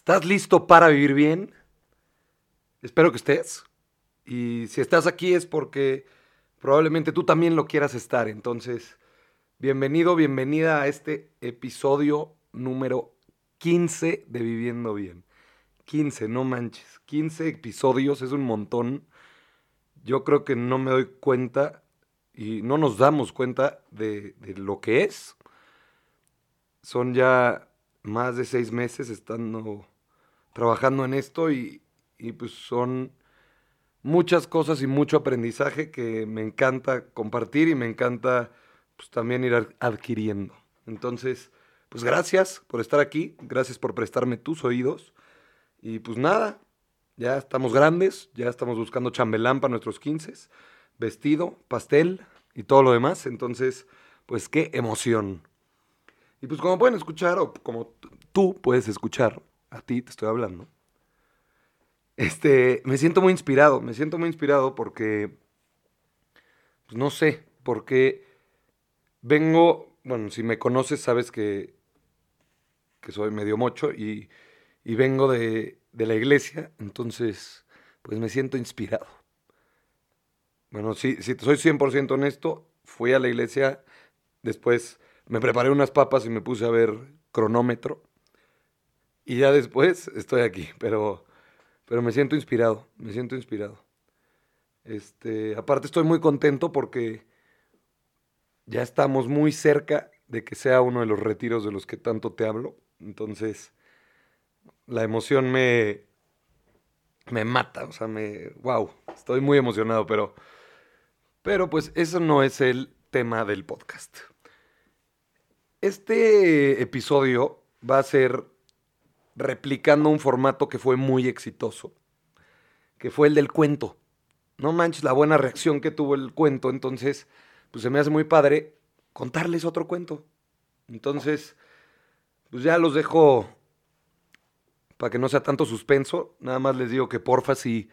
¿Estás listo para vivir bien? Espero que estés. Y si estás aquí es porque probablemente tú también lo quieras estar. Entonces, bienvenido, bienvenida a este episodio número 15 de Viviendo Bien. 15, no manches. 15 episodios es un montón. Yo creo que no me doy cuenta y no nos damos cuenta de, lo que es. Son ya más de seis meses estando trabajando en esto y, pues son muchas cosas y mucho aprendizaje que me encanta compartir y me encanta pues también ir adquiriendo. Entonces, pues gracias por estar aquí, gracias por prestarme tus oídos y pues nada, ya estamos grandes, ya estamos buscando chambelán para nuestros 15, vestido, pastel y todo lo demás, entonces, pues qué emoción. Y pues como pueden escuchar, o como tú puedes escuchar, a ti te estoy hablando, este, me siento muy inspirado, me siento muy inspirado porque, pues no sé, porque vengo, bueno, si me conoces sabes que, que soy medio mocho y, y vengo de, de la iglesia, entonces, pues me siento inspirado. Bueno, si, si soy 100% honesto, fui a la iglesia, después me preparé unas papas y me puse a ver cronómetro. Y ya después estoy aquí, pero, pero me siento inspirado, me siento inspirado. Este, aparte estoy muy contento porque ya estamos muy cerca de que sea uno de los retiros de los que tanto te hablo. Entonces, la emoción me, me mata, o sea, me, wow, estoy muy emocionado, pero, pero pues eso no es el tema del podcast. Este episodio va a ser replicando un formato que fue muy exitoso, que fue el del cuento. No manches la buena reacción que tuvo el cuento, entonces, pues se me hace muy padre contarles otro cuento. Entonces, pues ya los dejo para que no sea tanto suspenso. Nada más les digo que porfa, si,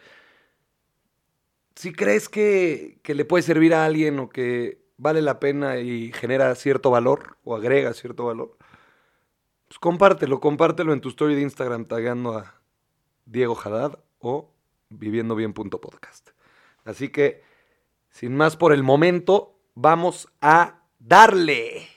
si crees que, que le puede servir a alguien o que vale la pena y genera cierto valor o agrega cierto valor, pues compártelo, compártelo en tu story de Instagram tagando a Diego Haddad o viviendobien.podcast. Así que, sin más por el momento, vamos a darle.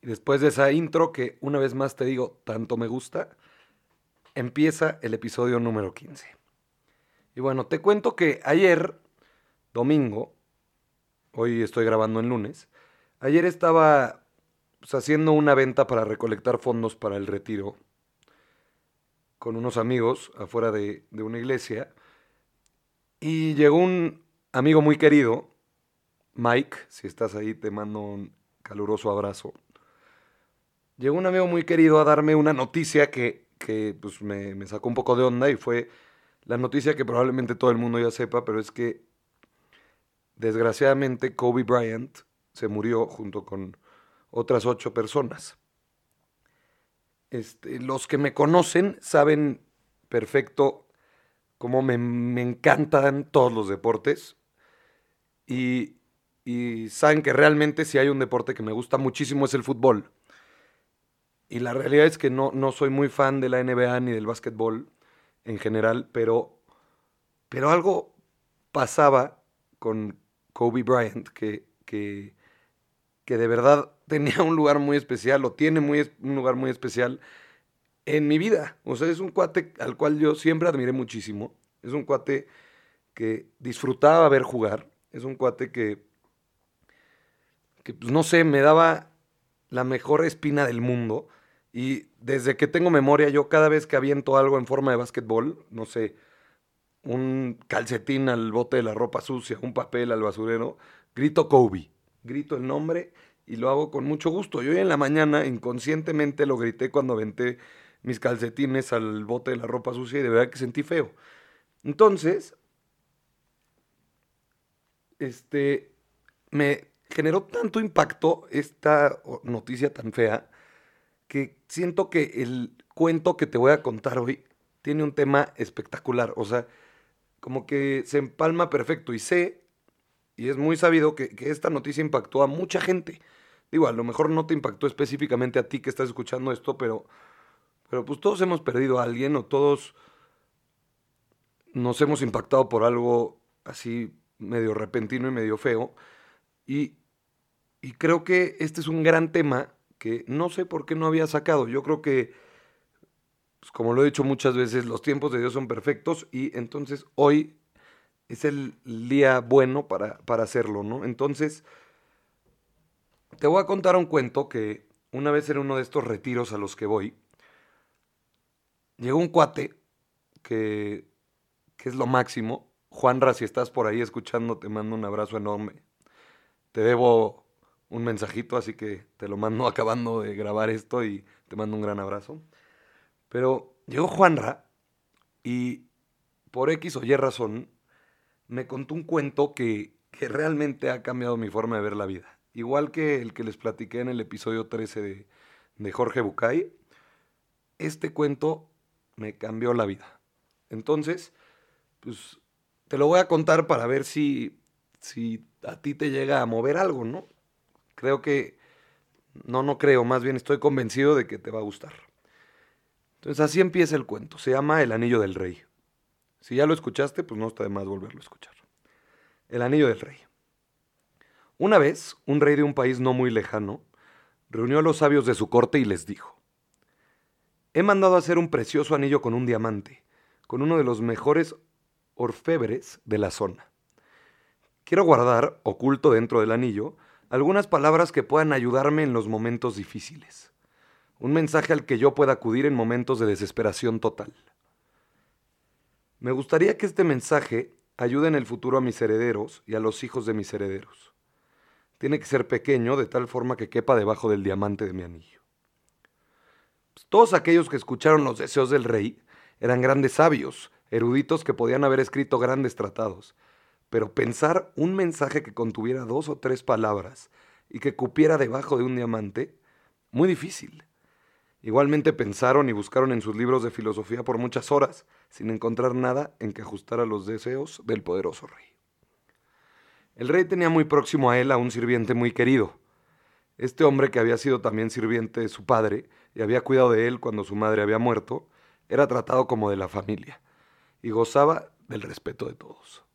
Después de esa intro que una vez más te digo, tanto me gusta, empieza el episodio número 15. Y bueno, te cuento que ayer, domingo, hoy estoy grabando en lunes, ayer estaba pues, haciendo una venta para recolectar fondos para el retiro con unos amigos afuera de, de una iglesia y llegó un amigo muy querido, Mike, si estás ahí te mando un caluroso abrazo. Llegó un amigo muy querido a darme una noticia que que pues, me, me, sacó un poco de onda y fue la noticia que probablemente todo el mundo ya sepa, pero es que desgraciadamente Kobe Bryant se murió junto con otras ocho personas. Este, los que me conocen saben perfecto cómo me, me encantan todos los deportes y, y saben que realmente si hay un deporte que me gusta muchísimo es el fútbol. Y la realidad es que no, no soy muy fan de la NBA ni del básquetbol en general, pero, pero algo pasaba con Kobe Bryant que, que, que de verdad tenía un lugar muy especial o tiene muy, un lugar muy especial en mi vida. O sea, es un cuate al cual yo siempre admiré muchísimo. Es un cuate que disfrutaba ver jugar. Es un cuate que, que pues, no sé, me daba la mejor espina del mundo. Y desde que tengo memoria, yo cada vez que aviento algo en forma de básquetbol, no sé, un calcetín al bote de la ropa sucia, un papel al basurero, grito Kobe. Grito el nombre y lo hago con mucho gusto. Yo hoy en la mañana inconscientemente lo grité cuando aventé mis calcetines al bote de la ropa sucia y de verdad que sentí feo. Entonces, este, me generó tanto impacto esta noticia tan fea que siento que el cuento que te voy a contar hoy tiene un tema espectacular. O sea, como que se empalma perfecto. Y sé y es muy sabido que, que esta noticia impactó a mucha gente. Digo, a lo mejor no te impactó específicamente a ti que estás escuchando esto, pero, pero pues todos hemos perdido a alguien o todos nos hemos impactado por algo así medio repentino y medio feo. Y, y creo que este es un gran tema que no sé por qué no había sacado. Yo creo que, pues como lo he dicho muchas veces, los tiempos de Dios son perfectos y entonces hoy es el día bueno para, para hacerlo, ¿no? Entonces, te voy a contar un cuento que una vez en uno de estos retiros a los que voy, llegó un cuate que, que es lo máximo. Juanra, si estás por ahí escuchando, te mando un abrazo enorme. Te debo un mensajito, así que te lo mando acabando de grabar esto y te mando un gran abrazo. Pero llegó Juanra y por X o Y razón me contó un cuento que, que realmente ha cambiado mi forma de ver la vida. Igual que el que les platiqué en el episodio 13 de, de Jorge Bucay, este cuento me cambió la vida. Entonces, pues te lo voy a contar para ver si, si a ti te llega a mover algo, ¿no? Creo que, no, no creo, más bien estoy convencido de que te va a gustar. Entonces así empieza el cuento, se llama El Anillo del Rey. Si ya lo escuchaste, pues no está de más volverlo a escuchar. El Anillo del Rey. Una vez, un rey de un país no muy lejano reunió a los sabios de su corte y les dijo, He mandado hacer un precioso anillo con un diamante, con uno de los mejores orfebres de la zona. Quiero guardar, oculto dentro del anillo, algunas palabras que puedan ayudarme en los momentos difíciles. Un mensaje al que yo pueda acudir en momentos de desesperación total. Me gustaría que este mensaje ayude en el futuro a mis herederos y a los hijos de mis herederos tiene que ser pequeño de tal forma que quepa debajo del diamante de mi anillo. Pues, todos aquellos que escucharon los deseos del rey eran grandes sabios, eruditos que podían haber escrito grandes tratados, pero pensar un mensaje que contuviera dos o tres palabras y que cupiera debajo de un diamante, muy difícil. Igualmente pensaron y buscaron en sus libros de filosofía por muchas horas, sin encontrar nada en que ajustara los deseos del poderoso rey. El rey tenía muy próximo a él a un sirviente muy querido. Este hombre, que había sido también sirviente de su padre y había cuidado de él cuando su madre había muerto, era tratado como de la familia y gozaba del respeto de todos.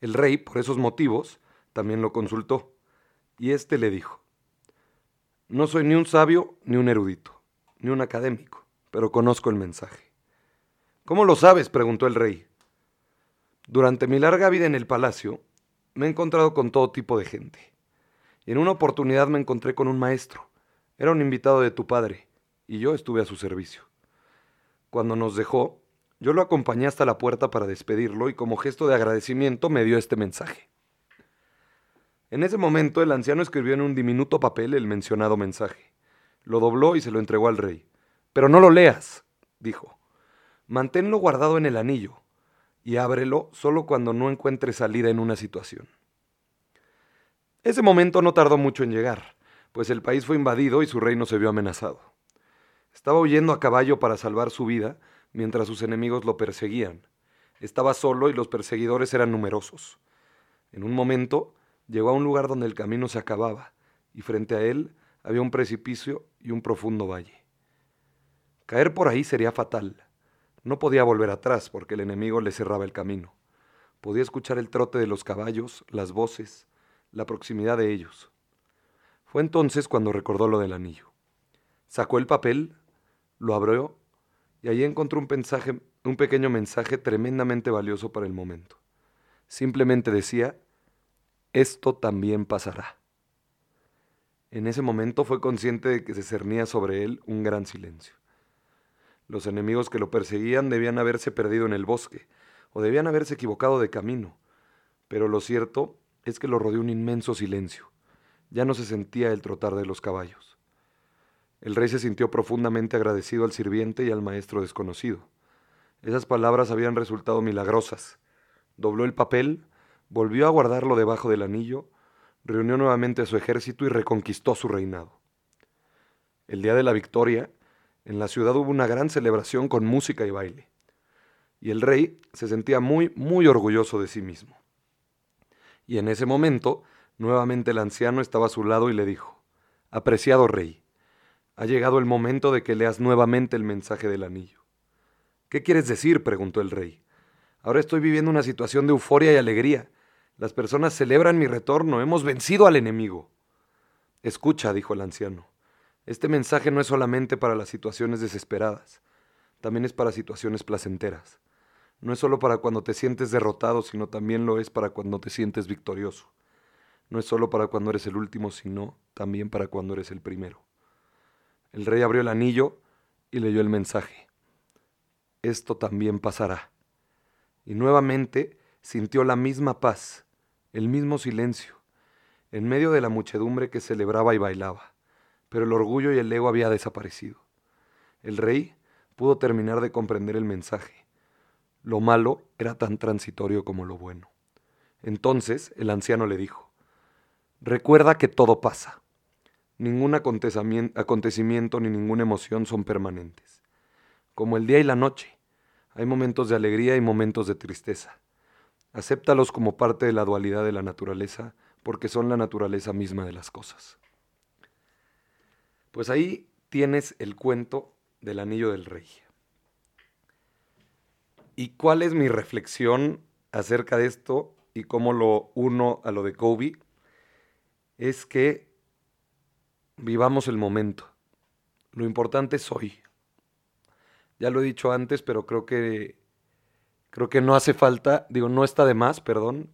El rey, por esos motivos, también lo consultó, y éste le dijo, No soy ni un sabio ni un erudito, ni un académico, pero conozco el mensaje. ¿Cómo lo sabes? preguntó el rey. Durante mi larga vida en el palacio, me he encontrado con todo tipo de gente. Y en una oportunidad me encontré con un maestro. Era un invitado de tu padre, y yo estuve a su servicio. Cuando nos dejó, yo lo acompañé hasta la puerta para despedirlo y como gesto de agradecimiento me dio este mensaje. En ese momento el anciano escribió en un diminuto papel el mencionado mensaje. Lo dobló y se lo entregó al rey. Pero no lo leas, dijo. Manténlo guardado en el anillo y ábrelo solo cuando no encuentre salida en una situación. Ese momento no tardó mucho en llegar, pues el país fue invadido y su reino se vio amenazado. Estaba huyendo a caballo para salvar su vida mientras sus enemigos lo perseguían. Estaba solo y los perseguidores eran numerosos. En un momento llegó a un lugar donde el camino se acababa y frente a él había un precipicio y un profundo valle. Caer por ahí sería fatal. No podía volver atrás porque el enemigo le cerraba el camino. Podía escuchar el trote de los caballos, las voces, la proximidad de ellos. Fue entonces cuando recordó lo del anillo. Sacó el papel, lo abrió y allí encontró un, mensaje, un pequeño mensaje tremendamente valioso para el momento. Simplemente decía, esto también pasará. En ese momento fue consciente de que se cernía sobre él un gran silencio. Los enemigos que lo perseguían debían haberse perdido en el bosque, o debían haberse equivocado de camino. Pero lo cierto es que lo rodeó un inmenso silencio. Ya no se sentía el trotar de los caballos. El rey se sintió profundamente agradecido al sirviente y al maestro desconocido. Esas palabras habían resultado milagrosas. Dobló el papel, volvió a guardarlo debajo del anillo, reunió nuevamente a su ejército y reconquistó su reinado. El día de la victoria, en la ciudad hubo una gran celebración con música y baile. Y el rey se sentía muy, muy orgulloso de sí mismo. Y en ese momento, nuevamente el anciano estaba a su lado y le dijo, Apreciado rey, ha llegado el momento de que leas nuevamente el mensaje del anillo. ¿Qué quieres decir? preguntó el rey. Ahora estoy viviendo una situación de euforia y alegría. Las personas celebran mi retorno. Hemos vencido al enemigo. Escucha, dijo el anciano. Este mensaje no es solamente para las situaciones desesperadas, también es para situaciones placenteras. No es solo para cuando te sientes derrotado, sino también lo es para cuando te sientes victorioso. No es solo para cuando eres el último, sino también para cuando eres el primero. El rey abrió el anillo y leyó el mensaje. Esto también pasará. Y nuevamente sintió la misma paz, el mismo silencio, en medio de la muchedumbre que celebraba y bailaba. Pero el orgullo y el ego había desaparecido. El rey pudo terminar de comprender el mensaje. Lo malo era tan transitorio como lo bueno. Entonces el anciano le dijo, Recuerda que todo pasa. Ningún acontecimiento ni ninguna emoción son permanentes. Como el día y la noche, hay momentos de alegría y momentos de tristeza. Acéptalos como parte de la dualidad de la naturaleza, porque son la naturaleza misma de las cosas. Pues ahí tienes el cuento del anillo del rey. ¿Y cuál es mi reflexión acerca de esto y cómo lo uno a lo de Kobe? Es que vivamos el momento. Lo importante es hoy. Ya lo he dicho antes, pero creo que creo que no hace falta, digo, no está de más, perdón,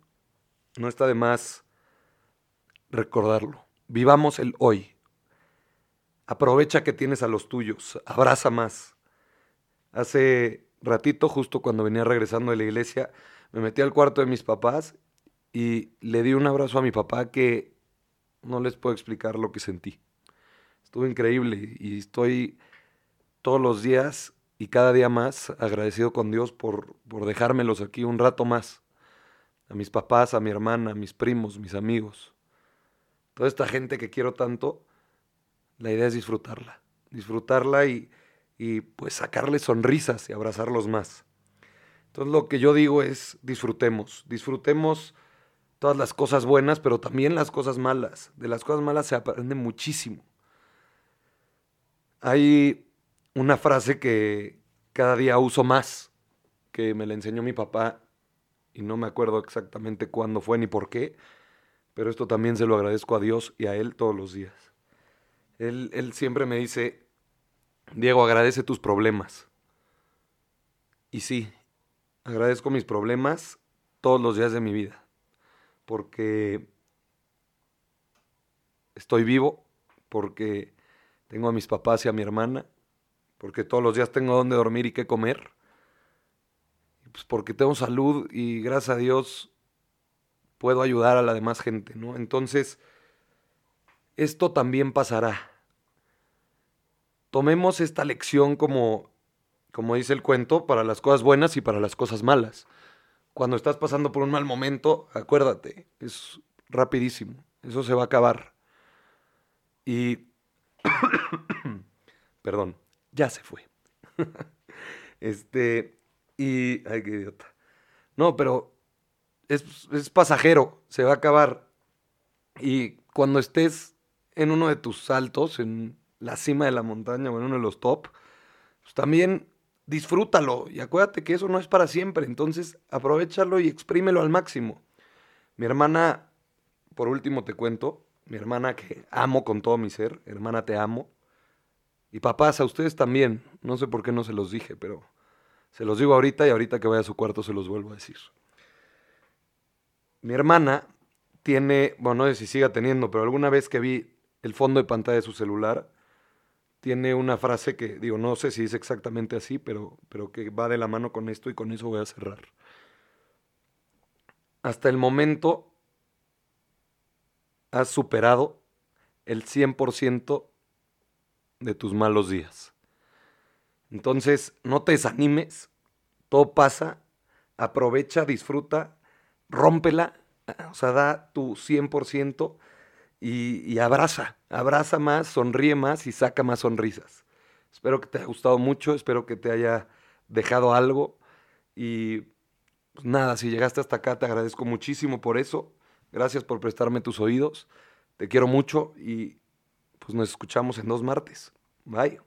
no está de más recordarlo. Vivamos el hoy. Aprovecha que tienes a los tuyos, abraza más. Hace ratito, justo cuando venía regresando de la iglesia, me metí al cuarto de mis papás y le di un abrazo a mi papá que no les puedo explicar lo que sentí. Estuvo increíble y estoy todos los días y cada día más agradecido con Dios por, por dejármelos aquí un rato más. A mis papás, a mi hermana, a mis primos, mis amigos. Toda esta gente que quiero tanto, la idea es disfrutarla. Disfrutarla y, y pues sacarles sonrisas y abrazarlos más. Entonces lo que yo digo es disfrutemos, disfrutemos todas las cosas buenas, pero también las cosas malas. De las cosas malas se aprende muchísimo. Hay una frase que cada día uso más, que me la enseñó mi papá y no me acuerdo exactamente cuándo fue ni por qué, pero esto también se lo agradezco a Dios y a Él todos los días. Él, él siempre me dice, Diego, agradece tus problemas. Y sí, agradezco mis problemas todos los días de mi vida, porque estoy vivo, porque tengo a mis papás y a mi hermana, porque todos los días tengo donde dormir y qué comer, pues porque tengo salud y gracias a Dios puedo ayudar a la demás gente, ¿no? Entonces, esto también pasará. Tomemos esta lección como, como dice el cuento, para las cosas buenas y para las cosas malas. Cuando estás pasando por un mal momento, acuérdate, es rapidísimo, eso se va a acabar. Y Perdón, ya se fue. este, y, ay, qué idiota. No, pero es, es pasajero, se va a acabar. Y cuando estés en uno de tus saltos, en la cima de la montaña o en uno de los top, pues también disfrútalo y acuérdate que eso no es para siempre, entonces aprovechalo y exprímelo al máximo. Mi hermana, por último te cuento, mi hermana que amo con todo mi ser, hermana te amo, y papás, a ustedes también. No sé por qué no se los dije, pero se los digo ahorita y ahorita que vaya a su cuarto se los vuelvo a decir. Mi hermana tiene, bueno, no sé si siga teniendo, pero alguna vez que vi el fondo de pantalla de su celular, tiene una frase que, digo, no sé si es exactamente así, pero, pero que va de la mano con esto y con eso voy a cerrar. Hasta el momento has superado el 100% de tus malos días. Entonces, no te desanimes, todo pasa, aprovecha, disfruta, rómpela, o sea, da tu 100% y, y abraza, abraza más, sonríe más y saca más sonrisas. Espero que te haya gustado mucho, espero que te haya dejado algo y pues nada, si llegaste hasta acá te agradezco muchísimo por eso. Gracias por prestarme tus oídos. Te quiero mucho y pues nos escuchamos en dos martes. Bye.